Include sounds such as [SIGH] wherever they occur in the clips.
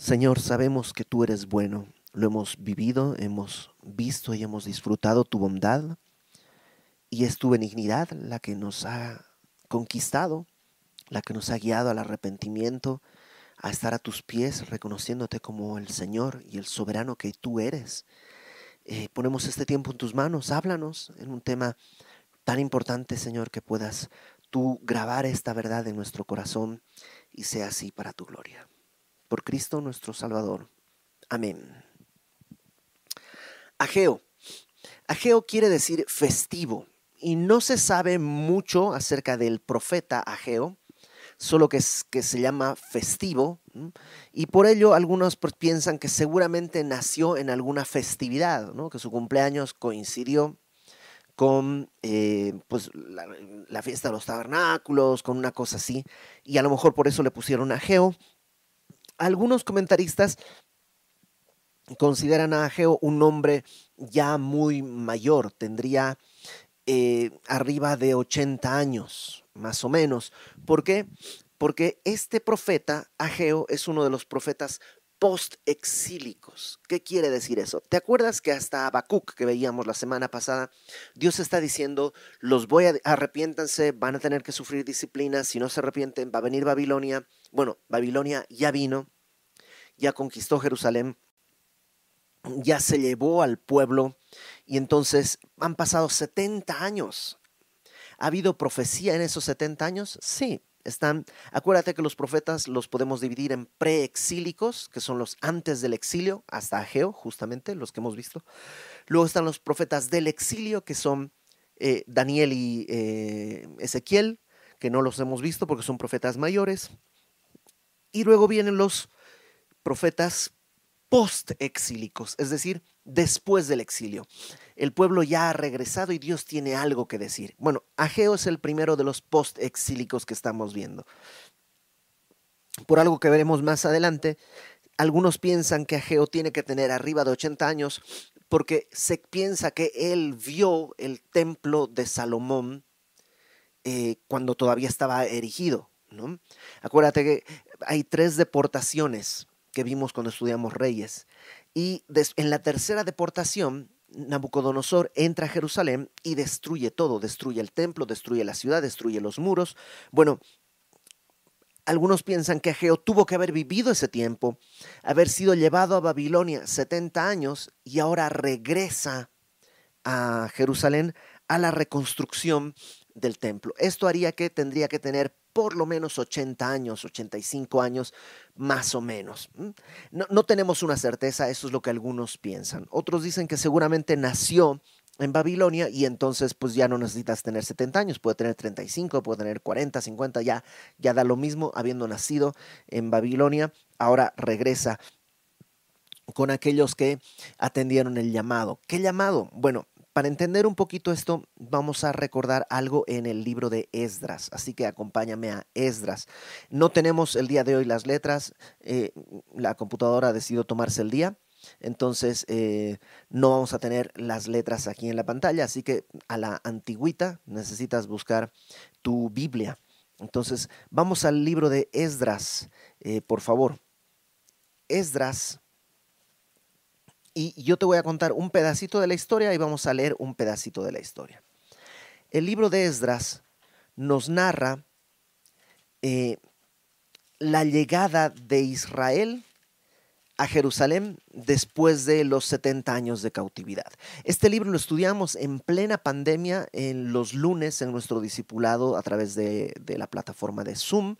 Señor, sabemos que tú eres bueno, lo hemos vivido, hemos visto y hemos disfrutado tu bondad. Y es tu benignidad la que nos ha conquistado, la que nos ha guiado al arrepentimiento, a estar a tus pies reconociéndote como el Señor y el soberano que tú eres. Eh, ponemos este tiempo en tus manos, háblanos en un tema tan importante, Señor, que puedas tú grabar esta verdad en nuestro corazón y sea así para tu gloria por Cristo nuestro Salvador. Amén. Ageo. Ageo quiere decir festivo y no se sabe mucho acerca del profeta Ageo, solo que, se llama festivo y por ello algunos piensan que seguramente nació en alguna festividad, ¿no? que su cumpleaños coincidió con eh, pues, la, la, fiesta de los tabernáculos, con una cosa así, y a lo mejor por eso le pusieron Ageo, algunos comentaristas consideran a Ageo un hombre ya muy mayor, tendría eh, arriba de 80 años, más o menos. ¿Por qué? Porque este profeta, Ageo, es uno de los profetas post-exílicos. ¿Qué quiere decir eso? ¿Te acuerdas que hasta Habacuc, que veíamos la semana pasada, Dios está diciendo, los voy a arrepiéntanse, van a tener que sufrir disciplina, si no se arrepienten, va a venir Babilonia. Bueno, Babilonia ya vino, ya conquistó Jerusalén, ya se llevó al pueblo y entonces han pasado 70 años. ¿Ha habido profecía en esos 70 años? Sí, están, acuérdate que los profetas los podemos dividir en preexílicos, que son los antes del exilio, hasta Ageo, justamente, los que hemos visto. Luego están los profetas del exilio, que son eh, Daniel y eh, Ezequiel, que no los hemos visto porque son profetas mayores. Y luego vienen los profetas post-exílicos, es decir, después del exilio. El pueblo ya ha regresado y Dios tiene algo que decir. Bueno, Ageo es el primero de los post-exílicos que estamos viendo. Por algo que veremos más adelante, algunos piensan que Ageo tiene que tener arriba de 80 años porque se piensa que él vio el templo de Salomón eh, cuando todavía estaba erigido. Acuérdate que hay tres deportaciones que vimos cuando estudiamos Reyes. Y en la tercera deportación, Nabucodonosor entra a Jerusalén y destruye todo, destruye el templo, destruye la ciudad, destruye los muros. Bueno, algunos piensan que Ageo tuvo que haber vivido ese tiempo, haber sido llevado a Babilonia 70 años y ahora regresa a Jerusalén a la reconstrucción del templo. Esto haría que tendría que tener por lo menos 80 años, 85 años, más o menos. No, no, tenemos una certeza, eso es lo que algunos piensan. Otros dicen que seguramente nació en Babilonia y entonces pues ya no necesitas tener 70 años, puede tener 35, puede tener 40, 50, ya, ya da lo mismo habiendo nacido en Babilonia, ahora regresa con aquellos que atendieron el llamado. ¿Qué llamado? Bueno, para entender un poquito esto, vamos a recordar algo en el libro de Esdras, así que acompáñame a Esdras. No tenemos el día de hoy las letras, eh, la computadora ha decidido tomarse el día, entonces eh, no vamos a tener las letras aquí en la pantalla, así que a la antigüita necesitas buscar tu Biblia. Entonces vamos al libro de Esdras, eh, por favor. Esdras y yo te voy a contar un pedacito de la historia y vamos a leer un pedacito de la historia. El libro de Esdras nos narra eh, la llegada de Israel a Jerusalén después de los 70 años de cautividad. Este libro lo estudiamos en plena pandemia en los lunes en nuestro discipulado a través de, la plataforma de Zoom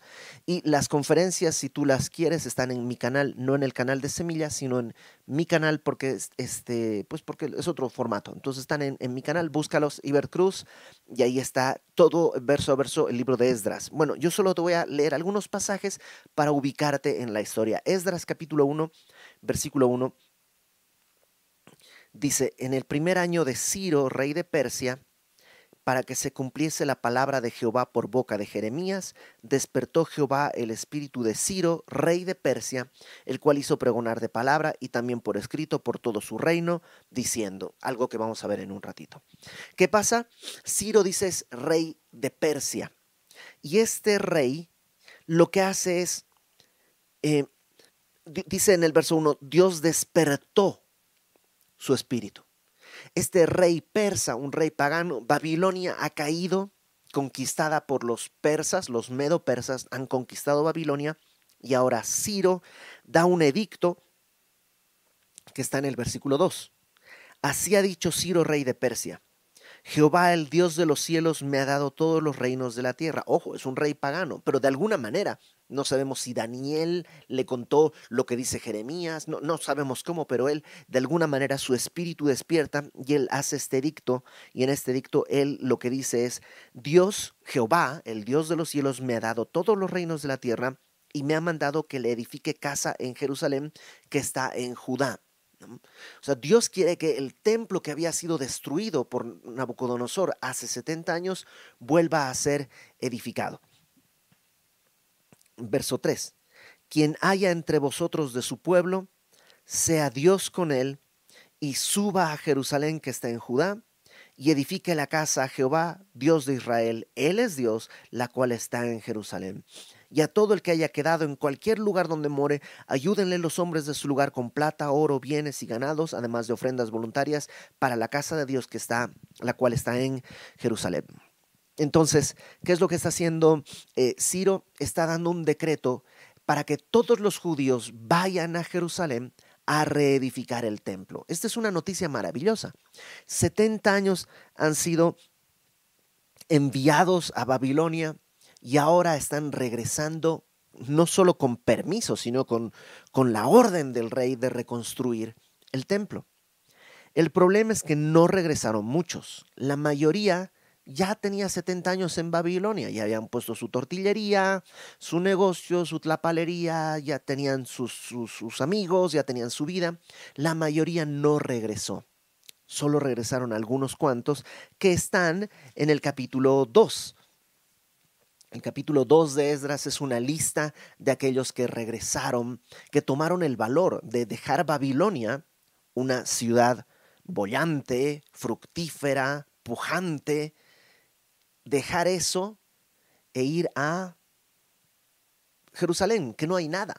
y las conferencias, si tú las quieres, están en mi canal, no en el canal de Semillas, sino en mi canal porque, este, pues porque es otro formato. Entonces están en, en mi canal, búscalos, Ibercruz, y ahí está todo verso a verso el libro de Esdras. Bueno, yo solo te voy a leer algunos pasajes para ubicarte en la historia. Esdras capítulo 1 versículo 1, dice, en el primer año de Ciro, rey de Persia, para que se cumpliese la palabra de Jehová por boca de Jeremías, despertó Jehová el espíritu de Ciro, rey de Persia, el cual hizo pregonar de palabra y también por escrito por todo su reino, diciendo, algo que vamos a ver en un ratito. ¿Qué pasa? Ciro dice es rey de Persia. Y este rey lo que hace es eh, dice en el verso 1, Dios despertó su espíritu. Este rey persa, un rey pagano, Babilonia ha caído, conquistada por los persas, los medo-persas han conquistado Babilonia y ahora Ciro da un edicto que está en el versículo 2. Así ha dicho Ciro, rey de Persia. Jehová, el Dios de los cielos, me ha dado todos los reinos de la tierra. Ojo, es un rey pagano, pero de alguna manera no sabemos si Daniel le contó lo que dice Jeremías, no, no sabemos cómo, pero él de alguna manera su espíritu despierta y él hace este dicto y en este dicto él lo que dice es, Dios, Jehová, el Dios de los cielos, me ha dado todos los reinos de la tierra y me ha mandado que le edifique casa en Jerusalén que está en Judá. O sea, Dios quiere que el templo que había sido destruido por Nabucodonosor hace 70 años vuelva a ser edificado. Verso 3. Quien haya entre vosotros de su pueblo, sea Dios con él, y suba a Jerusalén que está en Judá, y edifique la casa a Jehová, Dios de Israel. Él es Dios, la cual está en Jerusalén y a todo el que haya quedado en cualquier lugar donde more, ayúdenle los hombres de su lugar con plata, oro, bienes y ganados, además de ofrendas voluntarias para la casa de Dios que está, la cual está en Jerusalén. Entonces, ¿qué es lo que está haciendo eh, Ciro? Está dando un decreto para que todos los judíos vayan a Jerusalén a reedificar el templo. Esta es una noticia maravillosa. 70 años han sido enviados a Babilonia y ahora están regresando no solo con permiso, sino con, con la orden del rey de reconstruir el templo. El problema es que no regresaron muchos. La mayoría ya tenía 70 años en Babilonia, ya habían puesto su tortillería, su negocio, su tlapalería, ya tenían sus, sus, sus, amigos, ya tenían su vida. La mayoría no regresó. Solo regresaron algunos cuantos que están en el capítulo 2. El capítulo 2 de Esdras es una lista de aquellos que regresaron, que tomaron el valor de dejar Babilonia, una ciudad bollante, fructífera, pujante, dejar eso e ir a Jerusalén, que no hay nada.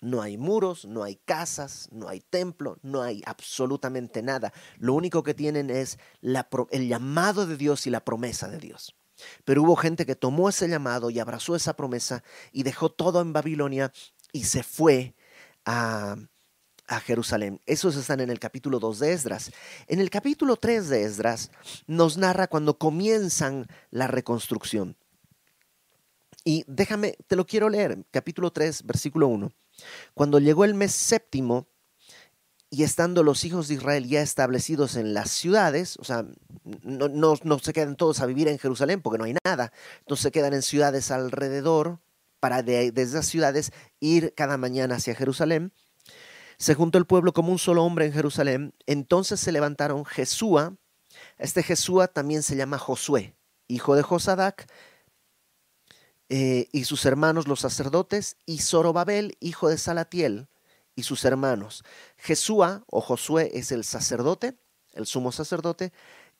No hay muros, no hay casas, no hay templo, no hay absolutamente nada. Lo único que tienen es el llamado de Dios y la promesa de Dios. Pero hubo gente que tomó ese llamado y abrazó esa promesa y dejó todo en Babilonia y se fue a, a Jerusalén. Esos están en el capítulo 2 de Esdras. En el capítulo 3 de Esdras nos narra cuando comienzan la reconstrucción. Y déjame, te lo quiero leer, capítulo 3, versículo 1. Cuando llegó el mes séptimo, y estando los hijos de Israel ya establecidos en las ciudades, o sea, no, se quedan todos a vivir en Jerusalén porque no hay nada, entonces se quedan en ciudades alrededor para de, desde esas ciudades ir cada mañana hacia Jerusalén. Se juntó el pueblo como un solo hombre en Jerusalén, entonces se levantaron Jesúa, este Jesúa también se llama Josué, hijo de Josadac, eh, y sus hermanos los sacerdotes, y Zorobabel, hijo de Salatiel, y sus hermanos. Jesúa o Josué es el sacerdote, el sumo sacerdote,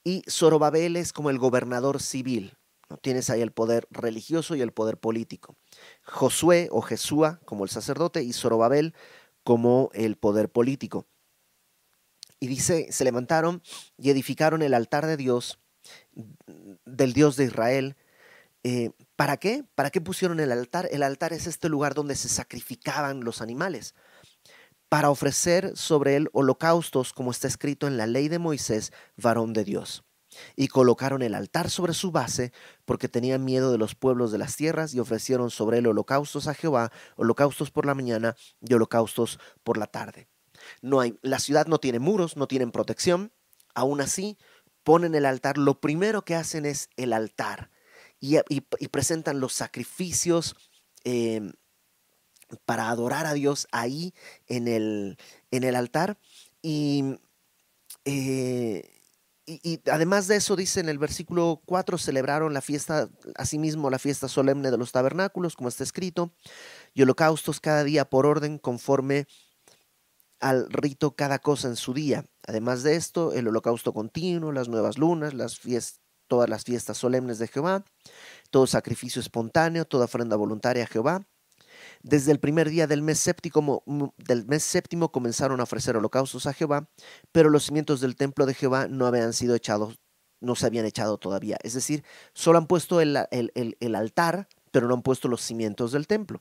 y Zorobabel es como el gobernador civil. ¿no? Tienes ahí el poder religioso y el poder político. Josué o Jesúa como el sacerdote y Zorobabel como el poder político. Y dice, se levantaron y edificaron el altar de Dios, del Dios de Israel. Eh, ¿Para qué? ¿Para qué pusieron el altar? El altar es este lugar donde se sacrificaban los animales para ofrecer sobre él holocaustos, como está escrito en la ley de Moisés, varón de Dios. Y colocaron el altar sobre su base, porque tenían miedo de los pueblos de las tierras, y ofrecieron sobre él holocaustos a Jehová, holocaustos por la mañana y holocaustos por la tarde. No hay, la ciudad no tiene muros, no tienen protección. Aún así, ponen el altar. Lo primero que hacen es el altar y, presentan los sacrificios eh, para adorar a Dios ahí en el, en el altar. Y, eh, y, además de eso, dice en el versículo 4, celebraron la fiesta, asimismo la fiesta solemne de los tabernáculos, como está escrito, y holocaustos cada día por orden, conforme al rito cada cosa en su día. Además de esto, el holocausto continuo, las nuevas lunas, las todas las fiestas solemnes de Jehová, todo sacrificio espontáneo, toda ofrenda voluntaria a Jehová, Desde el primer día del mes, séptimo, del mes séptimo comenzaron a ofrecer holocaustos a Jehová, pero los cimientos del templo de Jehová no habían sido echados, no se habían echado todavía. Es decir, solo han puesto el, el altar, pero no han puesto los cimientos del templo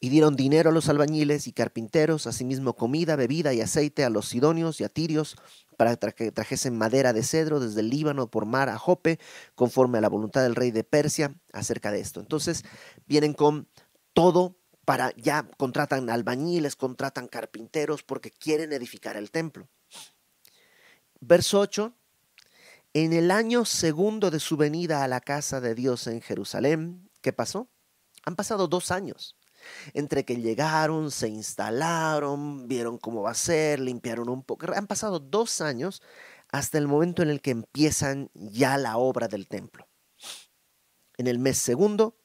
y dieron dinero a los albañiles y carpinteros, asimismo comida, bebida y aceite a los sidonios y a tirios, para que trajesen madera de cedro desde el Líbano por mar a Jope, conforme a la voluntad del rey de Persia acerca de esto. Entonces vienen con todo para, ya contratan albañiles, contratan carpinteros, porque quieren edificar el templo. Verso 8. En el año segundo de su venida a la casa de Dios en Jerusalén, ¿qué pasó? Han pasado dos años entre que llegaron, se instalaron, vieron cómo va a ser, limpiaron un poco. Han pasado dos años hasta el momento en el que empiezan ya la obra del templo. En el mes segundo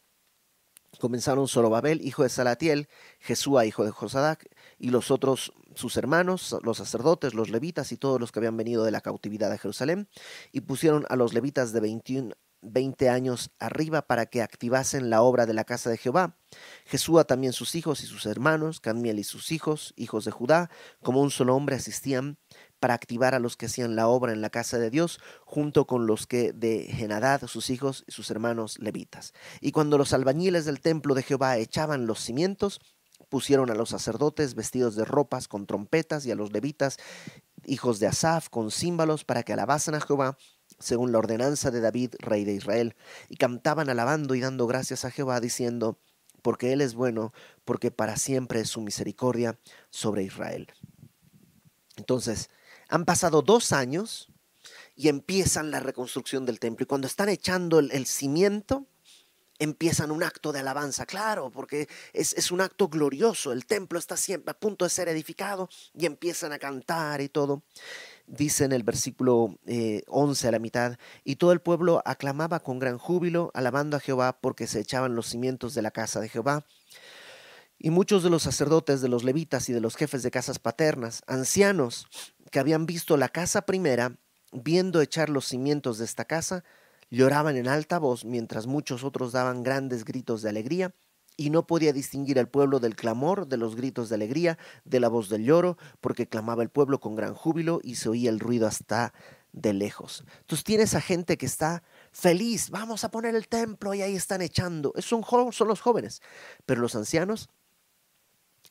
comenzaron Zorobabel, hijo de Salatiel, Jesúa, hijo de Josadac, y los otros sus hermanos, los sacerdotes, los levitas y todos los que habían venido de la cautividad de Jerusalén, y pusieron a los levitas de 21 20 años arriba para que activasen la obra de la casa de Jehová. Jesúa también sus hijos y sus hermanos, Cadmiel y sus hijos, hijos de Judá, como un solo hombre asistían para activar a los que hacían la obra en la casa de Dios, junto con los que de Genadad, sus hijos y sus hermanos levitas. Y cuando los albañiles del templo de Jehová echaban los cimientos, pusieron a los sacerdotes vestidos de ropas con trompetas y a los levitas, hijos de Asaf, con címbalos para que alabasen a Jehová según la ordenanza de David, rey de Israel, y cantaban alabando y dando gracias a Jehová, diciendo, porque Él es bueno, porque para siempre es su misericordia sobre Israel. Entonces, han pasado dos años y empiezan la reconstrucción del templo. Y cuando están echando el, cimiento, empiezan un acto de alabanza, claro, porque es, es, un acto glorioso. El templo está siempre a punto de ser edificado y empiezan a cantar y todo dice en el versículo 11 eh, a la mitad, y todo el pueblo aclamaba con gran júbilo, alabando a Jehová porque se echaban los cimientos de la casa de Jehová. Y muchos de los sacerdotes, de los levitas y de los jefes de casas paternas, ancianos que habían visto la casa primera, viendo echar los cimientos de esta casa, lloraban en alta voz, mientras muchos otros daban grandes gritos de alegría, y no podía distinguir al pueblo del clamor, de los gritos de alegría, de la voz del lloro, porque clamaba el pueblo con gran júbilo y se oía el ruido hasta de lejos. Entonces tienes a gente que está feliz, vamos a poner el templo y ahí están echando. Son, son los jóvenes, pero los ancianos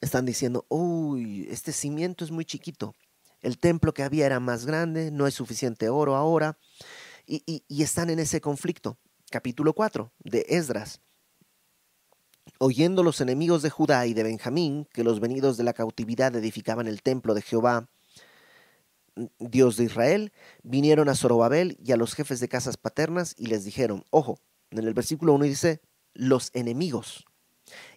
están diciendo, uy, este cimiento es muy chiquito. El templo que había era más grande, no hay suficiente oro ahora. Y, y están en ese conflicto. Capítulo 4 de Esdras. Oyendo los enemigos de Judá y de Benjamín que los venidos de la cautividad edificaban el templo de Jehová, Dios de Israel, vinieron a Zorobabel y a los jefes de casas paternas y les dijeron, ojo, en el versículo 1 dice, los enemigos.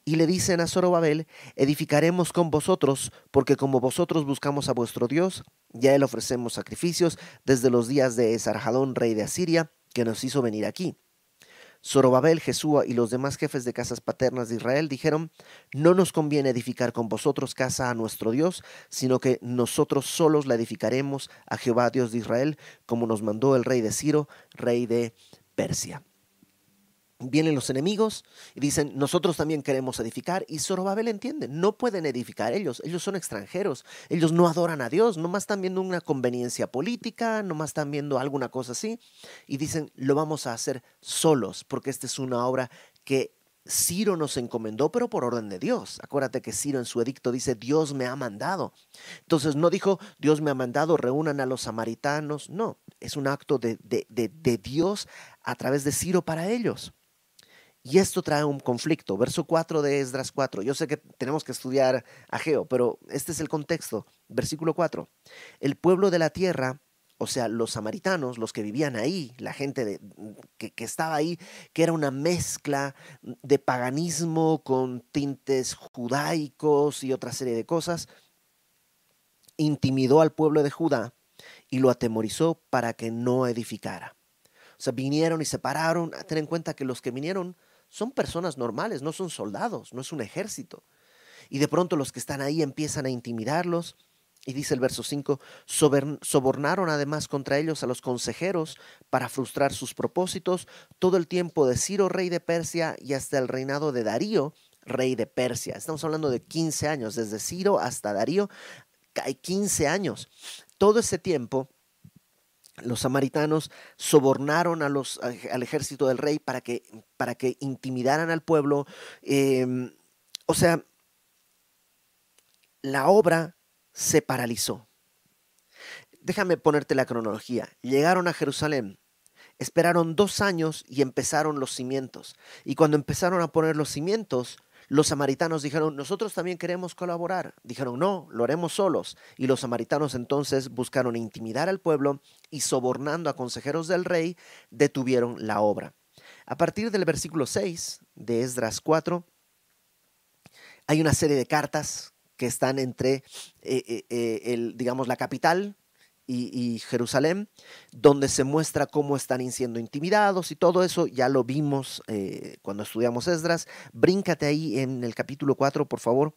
Y le dicen a Zorobabel, edificaremos con vosotros, porque como vosotros buscamos a vuestro Dios, ya él ofrecemos sacrificios desde los días de Esarjadón, rey de Asiria, que nos hizo venir aquí. Zorobabel, Jesúa y los demás jefes de casas paternas de Israel dijeron, no nos conviene edificar con vosotros casa a nuestro Dios, sino que nosotros solos la edificaremos a Jehová Dios de Israel, como nos mandó el rey de Ciro, rey de Persia vienen los enemigos y dicen, nosotros también queremos edificar. Y Zorobabel entiende, no pueden edificar ellos, ellos son extranjeros, ellos no adoran a Dios, nomás están viendo una conveniencia política, nomás están viendo alguna cosa así. Y dicen, lo vamos a hacer solos, porque esta es una obra que Ciro nos encomendó, pero por orden de Dios. Acuérdate que Ciro en su edicto dice, Dios me ha mandado. Entonces no dijo, Dios me ha mandado, reúnan a los samaritanos. No, es un acto de, de, de, de Dios a través de Ciro para ellos. Y esto trae un conflicto. Verso 4 de Esdras 4. Yo sé que tenemos que estudiar Ageo, pero este es el contexto. Versículo 4. El pueblo de la tierra, o sea, los samaritanos, los que vivían ahí, la gente que, que estaba ahí, que era una mezcla de paganismo con tintes judaicos y otra serie de cosas, intimidó al pueblo de Judá y lo atemorizó para que no edificara. O sea, vinieron y se pararon. Ten en cuenta que los que vinieron son personas normales, no son soldados, no es un ejército. Y de pronto los que están ahí empiezan a intimidarlos. Y dice el verso 5, sobornaron además contra ellos a los consejeros para frustrar sus propósitos todo el tiempo de Ciro, rey de Persia, y hasta el reinado de Darío, rey de Persia. Estamos hablando de 15 años, desde Ciro hasta Darío, hay 15 años. Todo ese tiempo los samaritanos sobornaron al ejército del rey para que, para que intimidaran al pueblo. Em, o sea, la obra se paralizó. Déjame ponerte la cronología. Llegaron a Jerusalén, esperaron dos años y empezaron los cimientos. Y cuando empezaron a poner los cimientos, los samaritanos dijeron, nosotros también queremos colaborar. Dijeron, no, lo haremos solos. Y los samaritanos entonces buscaron intimidar al pueblo y sobornando a consejeros del rey, detuvieron la obra. A partir del versículo 6 de Esdras 4, hay una serie de cartas que están entre, eh, eh, eh, el, digamos, la capital, y, Jerusalén, donde se muestra cómo están siendo intimidados y todo eso, ya lo vimos eh, cuando estudiamos Esdras. Bríncate ahí en el capítulo 4, por favor,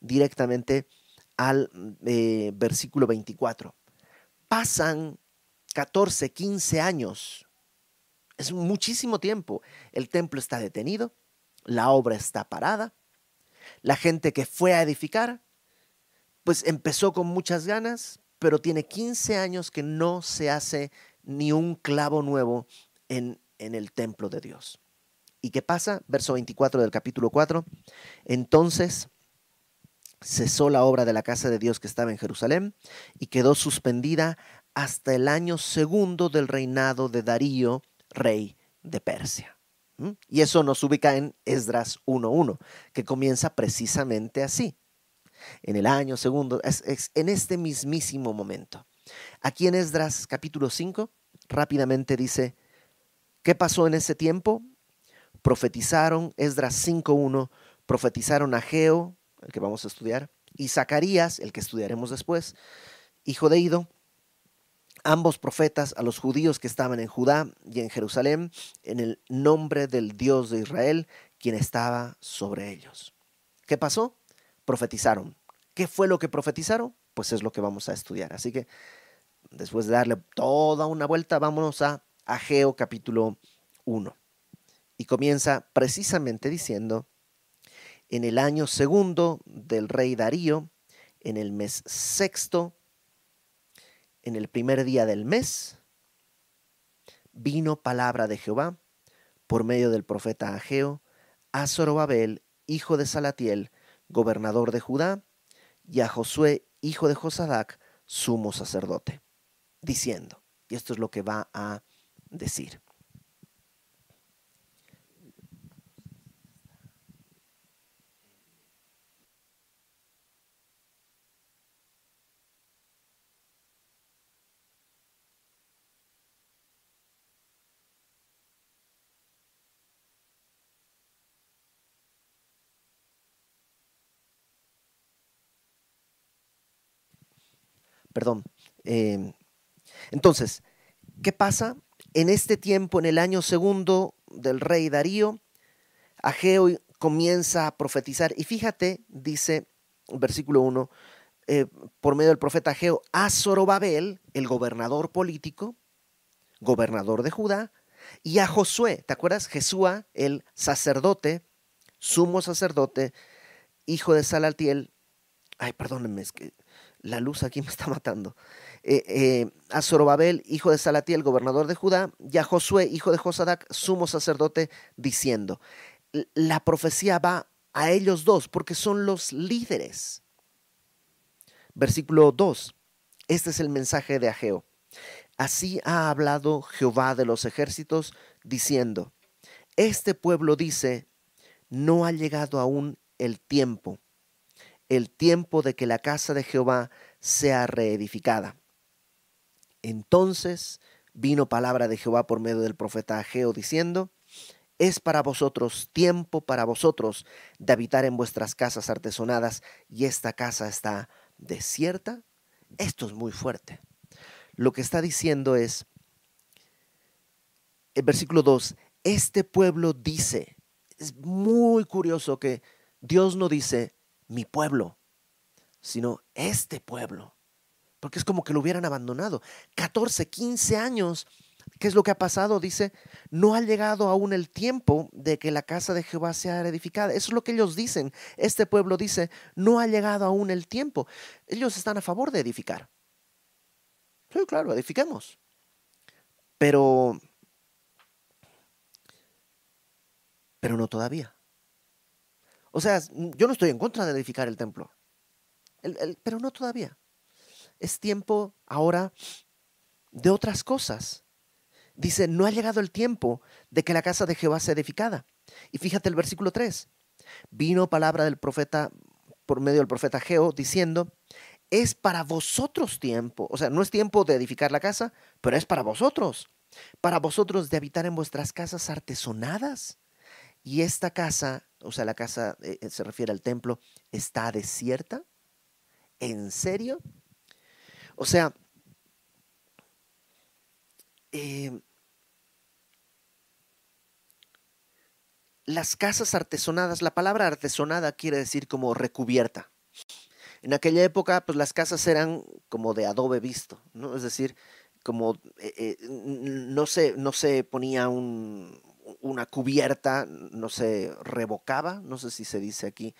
directamente al eh, versículo 24. Pasan 14, 15 años, es muchísimo tiempo. El templo está detenido, la obra está parada, la gente que fue a edificar, pues empezó con muchas ganas, pero tiene 15 años que no se hace ni un clavo nuevo en, en el templo de Dios. ¿Y qué pasa? Verso 24 del capítulo 4. Entonces cesó la obra de la casa de Dios que estaba en Jerusalén y quedó suspendida hasta el año segundo del reinado de Darío, rey de Persia. ¿Mm? Y eso nos ubica en Esdras 1.1, que comienza precisamente así en el año segundo, es, en este mismísimo momento. Aquí en Esdras capítulo 5, rápidamente dice, ¿qué pasó en ese tiempo? Profetizaron, Esdras 5.1, profetizaron a Geo, el que vamos a estudiar, y Zacarías, el que estudiaremos después, hijo de Ido, ambos profetas a los judíos que estaban en Judá y en Jerusalén, en el nombre del Dios de Israel, quien estaba sobre ellos. ¿Qué pasó? Profetizaron. ¿Qué fue lo que profetizaron? Pues es lo que vamos a estudiar. Así que después de darle toda una vuelta, vámonos a Ageo capítulo 1. Y comienza precisamente diciendo, en el año segundo del rey Darío, en el mes sexto, en el primer día del mes, vino palabra de Jehová por medio del profeta Ageo a Zorobabel, hijo de Salatiel, gobernador de Judá, y a Josué, hijo de Josadac, sumo sacerdote, diciendo, y esto es lo que va a decir. Perdón. Em, entonces, ¿qué pasa? En este tiempo, en el año segundo del rey Darío, Ageo comienza a profetizar. Y fíjate, dice versículo 1, eh, por medio del profeta Ageo, a Zorobabel, el gobernador político, gobernador de Judá, y a Josué, ¿te acuerdas? Jesúa, el sacerdote, sumo sacerdote, hijo de Salaltiel. Ay, perdónenme, es que la luz aquí me está matando. Eh, eh, a Zorobabel, hijo de Salatiel, gobernador de Judá, y a Josué, hijo de Josadac, sumo sacerdote, diciendo, la profecía va a ellos dos porque son los líderes. Versículo 2. Este es el mensaje de Ageo. Así ha hablado Jehová de los ejércitos, diciendo, este pueblo dice, no ha llegado aún el tiempo el tiempo de que la casa de Jehová sea reedificada. Entonces vino palabra de Jehová por medio del profeta Ageo diciendo, es para vosotros tiempo para vosotros de habitar en vuestras casas artesonadas y esta casa está desierta. Esto es muy fuerte. Lo que está diciendo es, el versículo 2, este pueblo dice, es muy curioso que Dios no dice, mi pueblo, sino este pueblo. Porque es como que lo hubieran abandonado. 14, 15 años ¿Qué es lo que ha pasado? Dice, no ha llegado aún el tiempo de que la casa de Jehová sea edificada. Eso es lo que ellos dicen. Este pueblo dice, no ha llegado aún el tiempo. Ellos están a favor de edificar. Sí, claro, edifiquemos. Pero, pero no todavía. O sea, yo no estoy en contra de edificar el templo, pero no todavía. Es tiempo ahora de otras cosas. Dice, no ha llegado el tiempo de que la casa de Jehová sea edificada. Y fíjate el versículo 3. Vino palabra del profeta por medio del profeta Geo diciendo, es para vosotros tiempo. O sea, no es tiempo de edificar la casa, pero es para vosotros. Para vosotros de habitar en vuestras casas artesonadas. Y esta casa, o sea, la casa eh, eh, se refiere al templo, está desierta. ¿En serio? O sea, eh, las casas artesonadas, la palabra artesonada quiere decir como recubierta. En aquella época, pues las casas eran como de adobe visto, ¿no? Es decir, como eh, no, se, no se ponía un, una cubierta, no se revocaba, no sé si se dice aquí,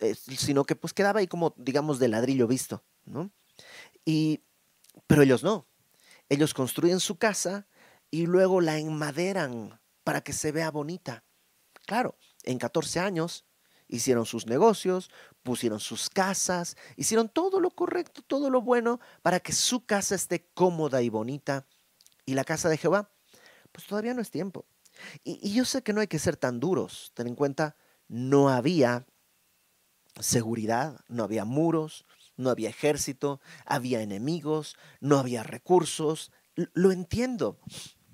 eh, sino que pues quedaba ahí como, digamos, de ladrillo visto, ¿no? Y, pero ellos no. Ellos construyen su casa y luego la enmaderan para que se vea bonita. Claro, en 14 años hicieron sus negocios, pusieron sus casas, hicieron todo lo correcto, todo lo bueno para que su casa esté cómoda y bonita. ¿Y la casa de Jehová? Pues todavía no es tiempo. Y, yo sé que no hay que ser tan duros. Ten en cuenta, no había seguridad, no había muros, no había ejército, había enemigos, no había recursos. lo entiendo.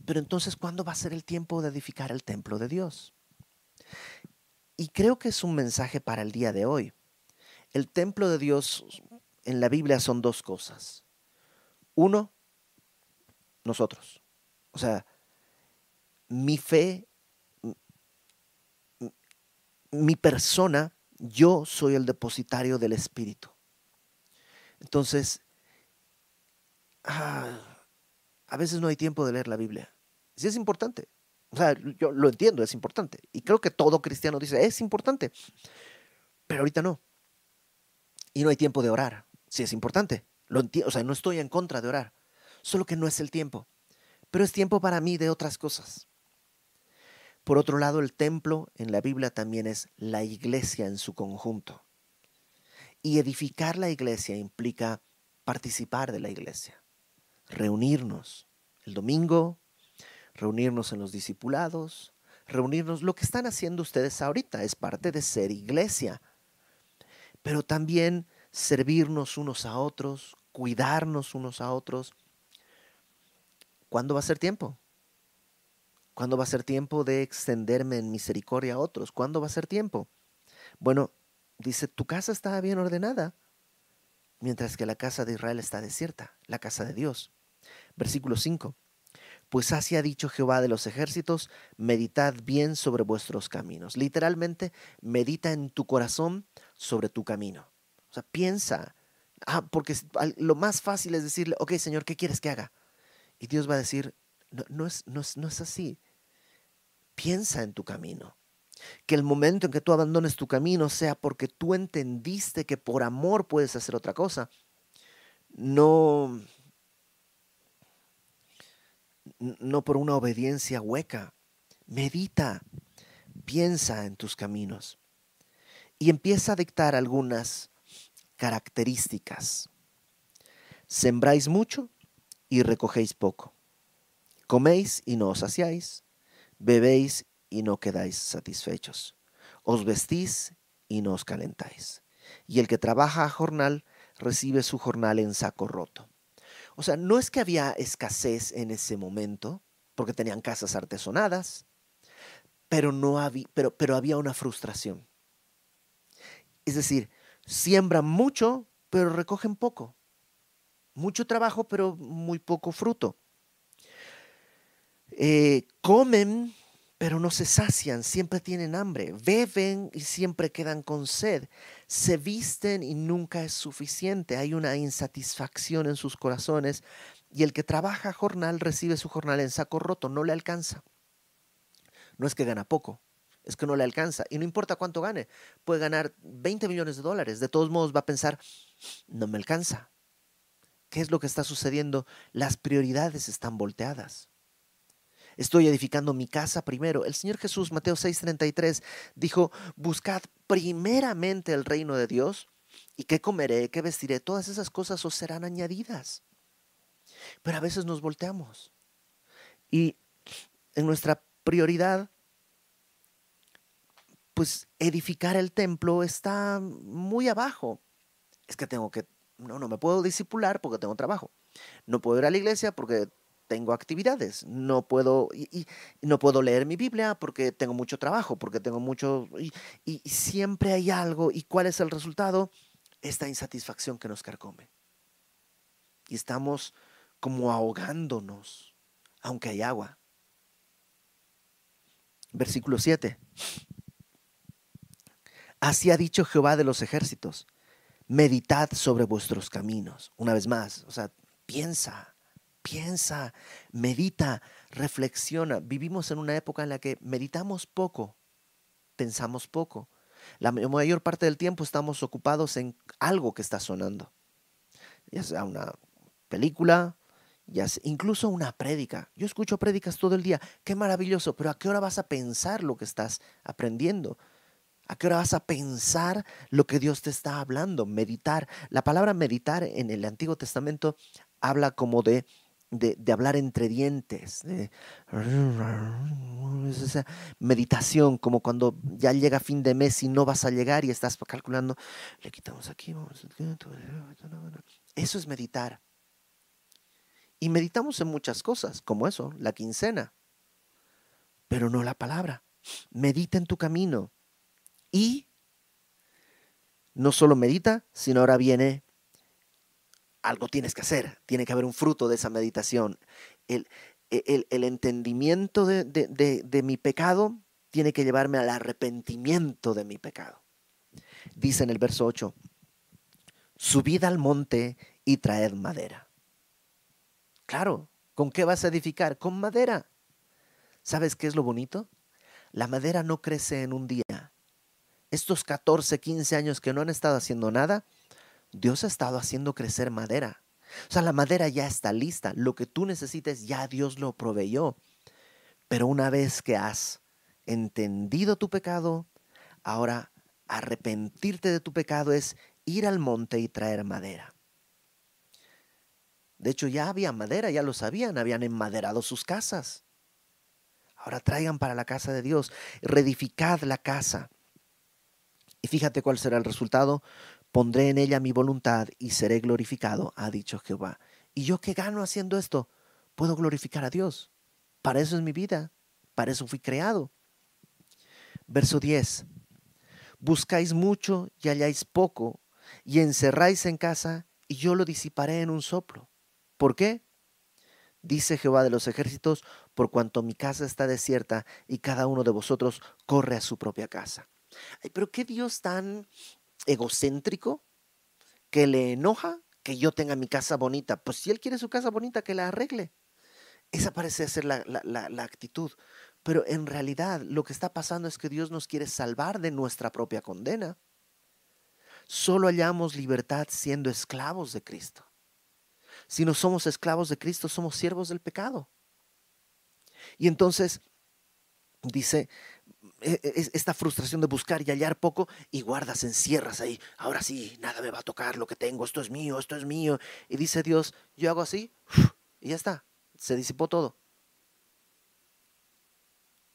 Pero entonces, ¿cuándo va a ser el tiempo de edificar el templo de Dios? Y creo que es un mensaje para el día de hoy. El templo de Dios en la Biblia son dos cosas. Uno, nosotros. O sea, mi fe, mi persona, yo soy el depositario del Espíritu. Entonces, ah, a veces no hay tiempo de leer la Biblia. Sí es importante, o sea, yo lo entiendo, es importante. Y creo que todo cristiano dice, es importante. Pero ahorita no. Y no hay tiempo de orar. Sí es importante. Lo o sea, no estoy en contra de orar. Solo que no es el tiempo. Pero es tiempo para mí de otras cosas. Por otro lado, el templo en la Biblia también es la iglesia en su conjunto. Y edificar la iglesia implica participar de la iglesia, reunirnos el domingo, reunirnos en los discipulados, reunirnos. Lo que están haciendo ustedes ahorita es parte de ser iglesia, pero también servirnos unos a otros, cuidarnos unos a otros. ¿Cuándo va a ser tiempo? ¿Cuándo va a ser tiempo de extenderme en misericordia a otros? ¿Cuándo va a ser tiempo? Bueno, dice, tu casa está bien ordenada, mientras que la casa de Israel está desierta, la casa de Dios. Versículo 5 pues así ha dicho Jehová de los ejércitos, meditad bien sobre vuestros caminos. Literalmente, medita en tu corazón sobre tu camino. O sea, piensa, ah, porque lo más fácil es decirle, ok, Señor, ¿qué quieres que haga? Y Dios va a decir, no, es, no, es, no es así. Piensa en tu camino. Que el momento en que tú abandones tu camino sea porque tú entendiste que por amor puedes hacer otra cosa. No, no por una obediencia hueca. Medita, piensa en tus caminos y empieza a dictar algunas características. Sembráis mucho y recogéis poco. Coméis y no os saciáis. Bebéis y no quedáis satisfechos. Os vestís y no os calentáis. Y el que trabaja a jornal recibe su jornal en saco roto. O sea, no es que había escasez en ese momento, porque tenían casas artesonadas, pero, no había, pero, pero había una frustración. Es decir, siembran mucho, pero recogen poco. Mucho trabajo, pero muy poco fruto. Eh, comen pero no se sacian, siempre tienen hambre, beben y siempre quedan con sed, se visten y nunca es suficiente, hay una insatisfacción en sus corazones y el que trabaja jornal recibe su jornal en saco roto, no le alcanza. No es que gana poco, es que no le alcanza. Y no importa cuánto gane, puede ganar 20 millones de dólares. De todos modos va a pensar, no me alcanza. ¿Qué es lo que está sucediendo? Las prioridades están volteadas. Estoy edificando mi casa primero. El Señor Jesús, Mateo 6:33, dijo, buscad primeramente el reino de Dios y qué comeré, qué vestiré, todas esas cosas os serán añadidas. Pero a veces nos volteamos y en nuestra prioridad, pues edificar el templo está muy abajo. Es que tengo que, no, no me puedo disipular porque tengo trabajo. No puedo ir a la iglesia porque tengo actividades. No puedo, no puedo leer mi Biblia porque tengo mucho trabajo, porque tengo mucho, y, y siempre hay algo. ¿Y cuál es el resultado? Esta insatisfacción que nos carcome. Y estamos como ahogándonos, aunque hay agua. Versículo 7. Así ha dicho Jehová de los ejércitos, meditad sobre vuestros caminos. Una vez más, o sea, piensa, piensa, medita, reflexiona. Vivimos en una época en la que meditamos poco, pensamos poco. La mayor parte del tiempo estamos ocupados en algo que está sonando. Ya sea una película, incluso una prédica. Yo escucho prédicas todo el día, qué maravilloso, pero ¿a qué hora vas a pensar lo que estás aprendiendo? ¿A qué hora vas a pensar lo que Dios te está hablando? Meditar. La palabra meditar en el Antiguo Testamento habla como de, de, hablar entre dientes, de meditación, como cuando ya llega fin de mes y no vas a llegar y estás calculando, le quitamos aquí, Eso es meditar. Y meditamos en muchas cosas, como eso, la quincena, pero no la palabra. Medita en tu camino. Y no solo medita, sino ahora viene, algo tienes que hacer, tiene que haber un fruto de esa meditación. El, el, entendimiento de, de mi pecado tiene que llevarme al arrepentimiento de mi pecado. Dice en el verso 8, subid al monte y traed madera. Claro, ¿con qué vas a edificar? Con madera. ¿Sabes qué es lo bonito? La madera no crece en un día. Estos 14, 15 años que no han estado haciendo nada, Dios ha estado haciendo crecer madera. O sea, la madera ya está lista. Lo que tú necesites ya Dios lo proveyó. Pero una vez que has entendido tu pecado, ahora arrepentirte de tu pecado es ir al monte y traer madera. De hecho, ya había madera, ya lo sabían, habían enmaderado sus casas. Ahora traigan para la casa de Dios, reedificad la casa. Y fíjate cuál será el resultado. Pondré en ella mi voluntad y seré glorificado, ha dicho Jehová. ¿Y yo qué gano haciendo esto? Puedo glorificar a Dios. Para eso es mi vida. Para eso fui creado. Verso 10. Buscáis mucho y halláis poco, y encerráis en casa, y yo lo disiparé en un soplo. ¿Por qué? Dice Jehová de los ejércitos, por cuanto mi casa está desierta y cada uno de vosotros corre a su propia casa. pero qué Dios tan egocéntrico que le enoja que yo tenga mi casa bonita. Pues si Él quiere su casa bonita, que la arregle. Esa parece ser la, la actitud. Pero en realidad lo que está pasando es que Dios nos quiere salvar de nuestra propia condena. Solo hallamos libertad siendo esclavos de Cristo. Si no somos esclavos de Cristo, somos siervos del pecado. Y entonces dice esta frustración de buscar y hallar poco y guardas, encierras ahí. Ahora sí, nada me va a tocar lo que tengo, esto es mío, esto es mío. Y dice Dios, yo hago así y ya está, se disipó todo.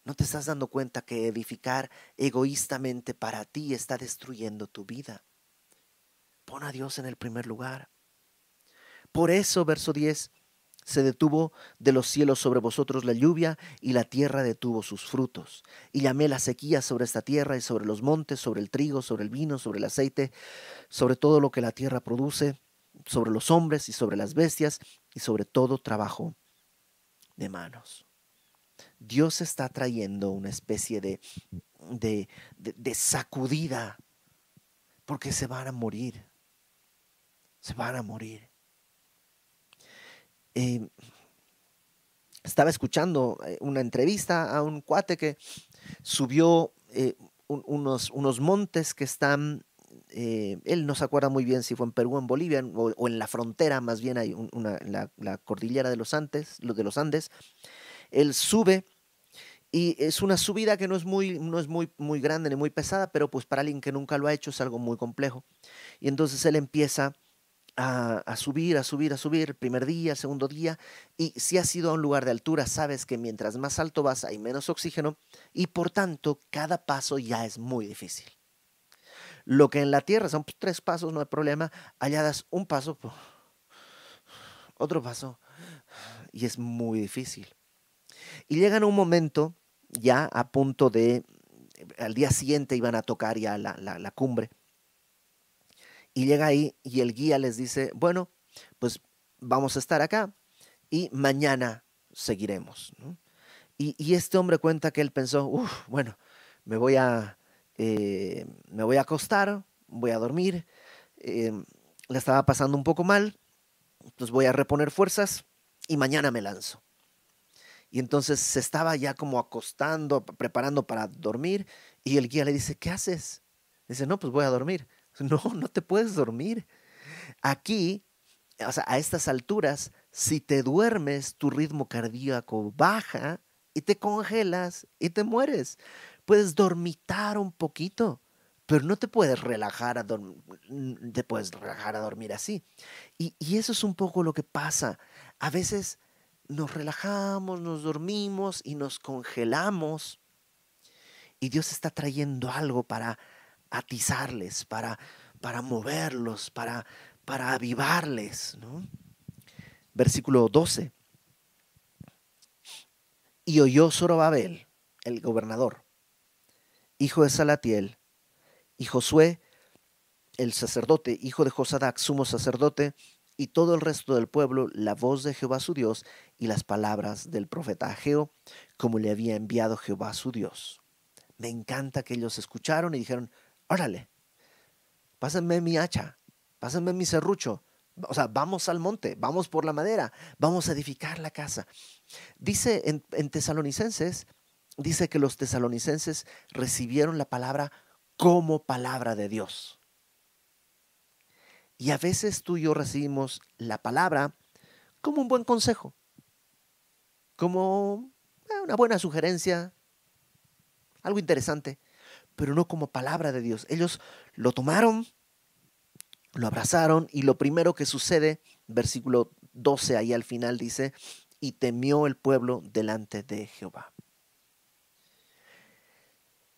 ¿No te estás dando cuenta que edificar egoístamente para ti está destruyendo tu vida? Pon a Dios en el primer lugar. Por eso, verso 10, se detuvo de los cielos sobre vosotros la lluvia y la tierra detuvo sus frutos. Y llamé la sequía sobre esta tierra y sobre los montes, sobre el trigo, sobre el vino, sobre el aceite, sobre todo lo que la tierra produce, sobre los hombres y sobre las bestias y sobre todo trabajo de manos. Dios está trayendo una especie de, de, de sacudida porque se van a morir. Se van a morir. Eh, estaba escuchando eh, una entrevista a un cuate que subió eh, unos, unos montes que están, él no se acuerda muy bien si fue en Perú, en Bolivia o, en la frontera, más bien hay una, la, cordillera de los Andes, de los Andes. Él sube y es una subida que no es muy, no es muy, muy grande ni muy pesada, pero pues para alguien que nunca lo ha hecho es algo muy complejo. Y entonces él empieza a, subir, a subir, a subir, primer día, segundo día, y si has ido a un lugar de altura, sabes que mientras más alto vas hay menos oxígeno y por tanto cada paso ya es muy difícil. Lo que en la tierra son pues, tres pasos, no hay problema, allá das un paso, otro paso, y es muy difícil. Y llegan a un momento ya a punto de, al día siguiente iban a tocar ya la, la cumbre, y llega ahí y el guía les dice, bueno, pues vamos a estar acá y mañana seguiremos. Y, este hombre cuenta que él pensó, bueno, me voy a, eh, me voy a acostar, voy a dormir, eh, le estaba pasando un poco mal, pues voy a reponer fuerzas y mañana me lanzo. Y entonces se estaba ya como acostando, preparando para dormir, y el guía le dice, ¿qué haces? Dice, no, pues voy a dormir. [LAUGHS] No, no te puedes dormir. Aquí, o sea, a estas alturas, si te duermes, tu ritmo cardíaco baja y te congelas y te mueres. Puedes dormitar un poquito, pero no te puedes relajar a, te puedes relajar a dormir así. Y, y eso es un poco lo que pasa. A veces nos relajamos, nos dormimos y nos congelamos. Y Dios está trayendo algo para atizarles, para, para moverlos, para, para avivarles. Versículo 12. Y oyó Zorobabel, el gobernador, hijo de Salatiel, y Josué, el sacerdote, hijo de Josadac, sumo sacerdote, y todo el resto del pueblo, la voz de Jehová su Dios y las palabras del profeta Ageo, como le había enviado Jehová su Dios. Me encanta que ellos escucharon y dijeron, órale, pásenme mi hacha, pásenme mi serrucho. O sea, vamos al monte, vamos por la madera, vamos a edificar la casa. Dice en, en Tesalonicenses, dice que los tesalonicenses recibieron la palabra como palabra de Dios. Y a veces tú y yo recibimos la palabra como un buen consejo, como eh, una buena sugerencia, algo interesante pero no como palabra de Dios. Ellos lo tomaron, lo abrazaron y lo primero que sucede, versículo 12 ahí al final dice, y temió el pueblo delante de Jehová.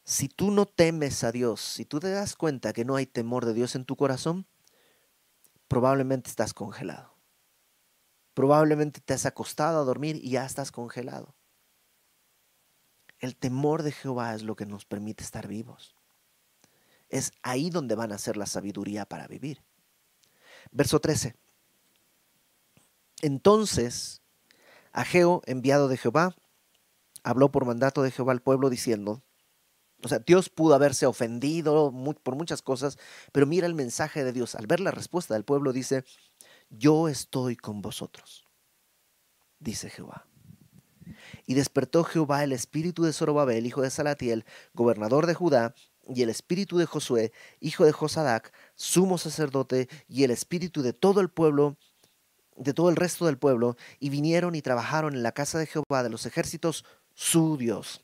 Si tú no temes a Dios, si tú te das cuenta que no hay temor de Dios en tu corazón, probablemente estás congelado. Probablemente te has acostado a dormir y ya estás congelado. El temor de Jehová es lo que nos permite estar vivos. Es ahí donde van a ser la sabiduría para vivir. Verso 13. Entonces, Ageo, enviado de Jehová, habló por mandato de Jehová al pueblo diciendo, o sea, Dios pudo haberse ofendido por muchas cosas, pero mira el mensaje de Dios. Al ver la respuesta del pueblo dice, yo estoy con vosotros, dice Jehová. Y despertó Jehová el espíritu de Zorobabel, hijo de Salatiel, gobernador de Judá, y el espíritu de Josué, hijo de Josadac, sumo sacerdote, y el espíritu de todo el pueblo, de todo el resto del pueblo, y vinieron y trabajaron en la casa de Jehová de los ejércitos, su Dios.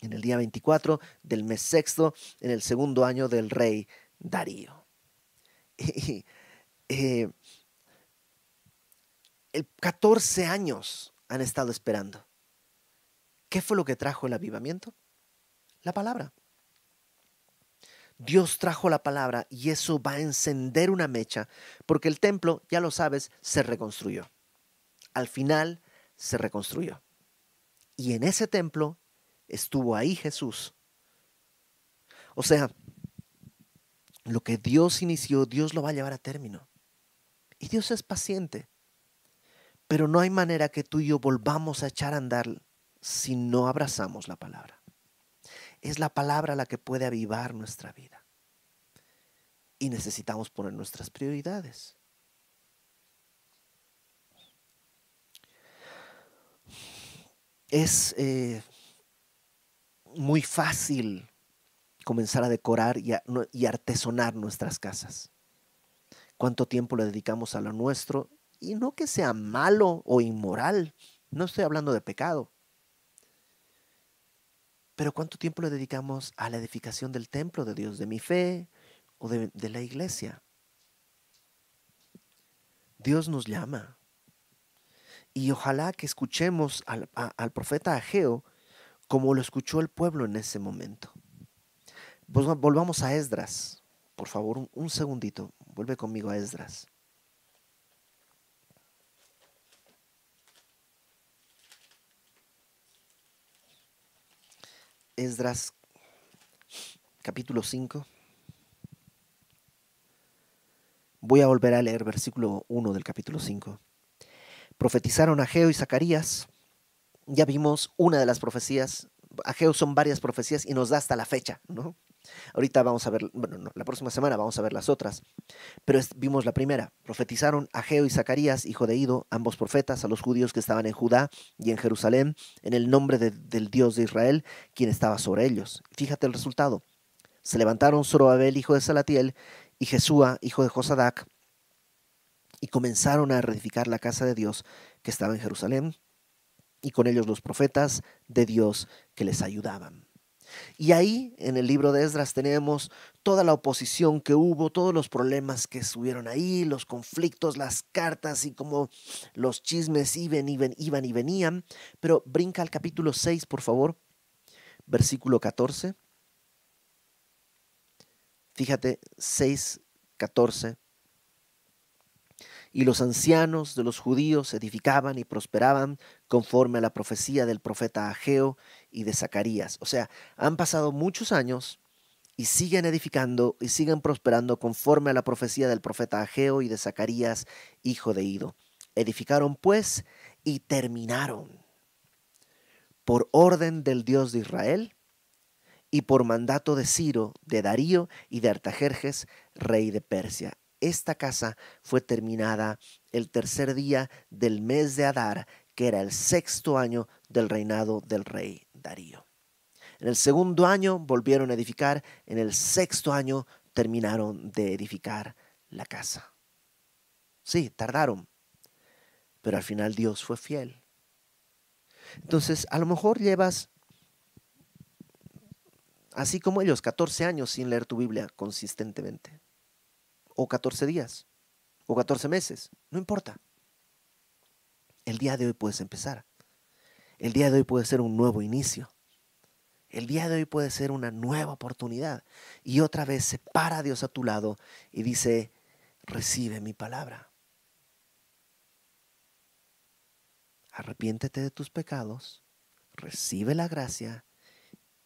En el día 24 del mes sexto, en el segundo año del rey Darío. [LAUGHS] Eh, el 14 años han estado esperando. ¿Qué fue lo que trajo el avivamiento? La palabra. Dios trajo la palabra y eso va a encender una mecha, porque el templo, ya lo sabes, se reconstruyó. Al final se reconstruyó. Y en ese templo estuvo ahí Jesús. O sea, lo que Dios inició, Dios lo va a llevar a término. Y Dios es paciente. Pero no hay manera que tú y yo volvamos a echar a andar si no abrazamos la palabra. Es la palabra la que puede avivar nuestra vida. Y necesitamos poner nuestras prioridades. Es eh, muy fácil comenzar a decorar y, y artesonar nuestras casas. ¿Cuánto tiempo le dedicamos a lo nuestro y no que sea malo o inmoral, no estoy hablando de pecado. Pero ¿cuánto tiempo le dedicamos a la edificación del templo de Dios, de mi fe o de, la iglesia? Dios nos llama. Y ojalá que escuchemos al, profeta Ageo como lo escuchó el pueblo en ese momento. Volvamos a Esdras. Por favor, un, segundito. Vuelve conmigo a Esdras. Esdras capítulo 5. Voy a volver a leer versículo 1 del capítulo 5. Profetizaron Ageo y Zacarías ya vimos una de las profecías, Ageo son varias profecías y nos da hasta la fecha, ¿no? Ahorita vamos a ver, bueno, la próxima semana vamos a ver las otras, pero vimos la primera. Profetizaron Ageo y Zacarías, hijo de Ido, ambos profetas, a los judíos que estaban en Judá y en Jerusalén, en el nombre del Dios de Israel, quien estaba sobre ellos. Fíjate el resultado. Se levantaron Zorobabel, hijo de Salatiel, y Jesúa, hijo de Josadac, y comenzaron a reedificar la casa de Dios que estaba en Jerusalén, y con ellos los profetas de Dios que les ayudaban. Y ahí, en el libro de Esdras, tenemos toda la oposición que hubo, todos los problemas que estuvieron ahí, los conflictos, las cartas y como los chismes iban, iban, iban y venían. Pero brinca al capítulo 6, por favor, versículo 14. Fíjate, 6, 14 y los ancianos de los judíos edificaban y prosperaban conforme a la profecía del profeta Ageo y de Zacarías. O sea, han pasado muchos años y siguen edificando y siguen prosperando conforme a la profecía del profeta Ageo y de Zacarías, hijo de Ido. Edificaron pues y terminaron por orden del Dios de Israel y por mandato de Ciro, de Darío y de Artajerjes, rey de Persia esta casa fue terminada el tercer día del mes de Adar, que era el sexto año del reinado del rey Darío. En el segundo año volvieron a edificar, en el sexto año terminaron de edificar la casa. Sí, tardaron, pero al final Dios fue fiel. Entonces, a lo mejor llevas, así como ellos, 14 años sin leer tu Biblia consistentemente o 14 días, o 14 meses, no importa. El día de hoy puedes empezar. El día de hoy puede ser un nuevo inicio. El día de hoy puede ser una nueva oportunidad. Y otra vez se para Dios a tu lado y dice, recibe mi palabra. Arrepiéntete de tus pecados, recibe la gracia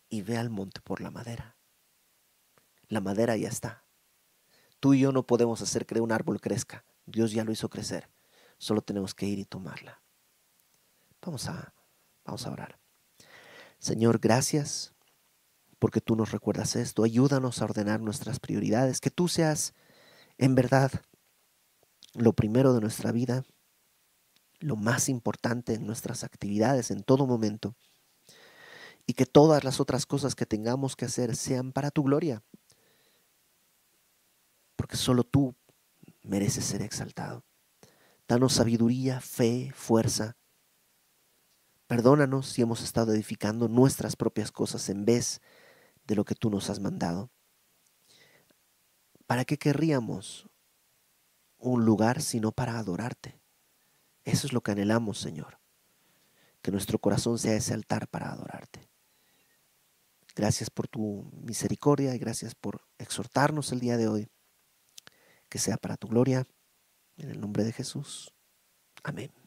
y ve al monte por la madera. La madera ya está. Tú y yo no podemos hacer que un árbol crezca. Dios ya lo hizo crecer. Solo tenemos que ir y tomarla. Vamos a, vamos a orar. Señor, gracias porque tú nos recuerdas esto. Ayúdanos a ordenar nuestras prioridades. Que tú seas en verdad lo primero de nuestra vida, lo más importante en nuestras actividades en todo momento. Y que todas las otras cosas que tengamos que hacer sean para tu gloria porque solo tú mereces ser exaltado. Danos sabiduría, fe, fuerza. Perdónanos si hemos estado edificando nuestras propias cosas en vez de lo que tú nos has mandado. ¿Para qué querríamos un lugar sino para adorarte? Eso es lo que anhelamos, Señor. Que nuestro corazón sea ese altar para adorarte. Gracias por tu misericordia y gracias por exhortarnos el día de hoy que sea para tu gloria. En el nombre de Jesús. Amén.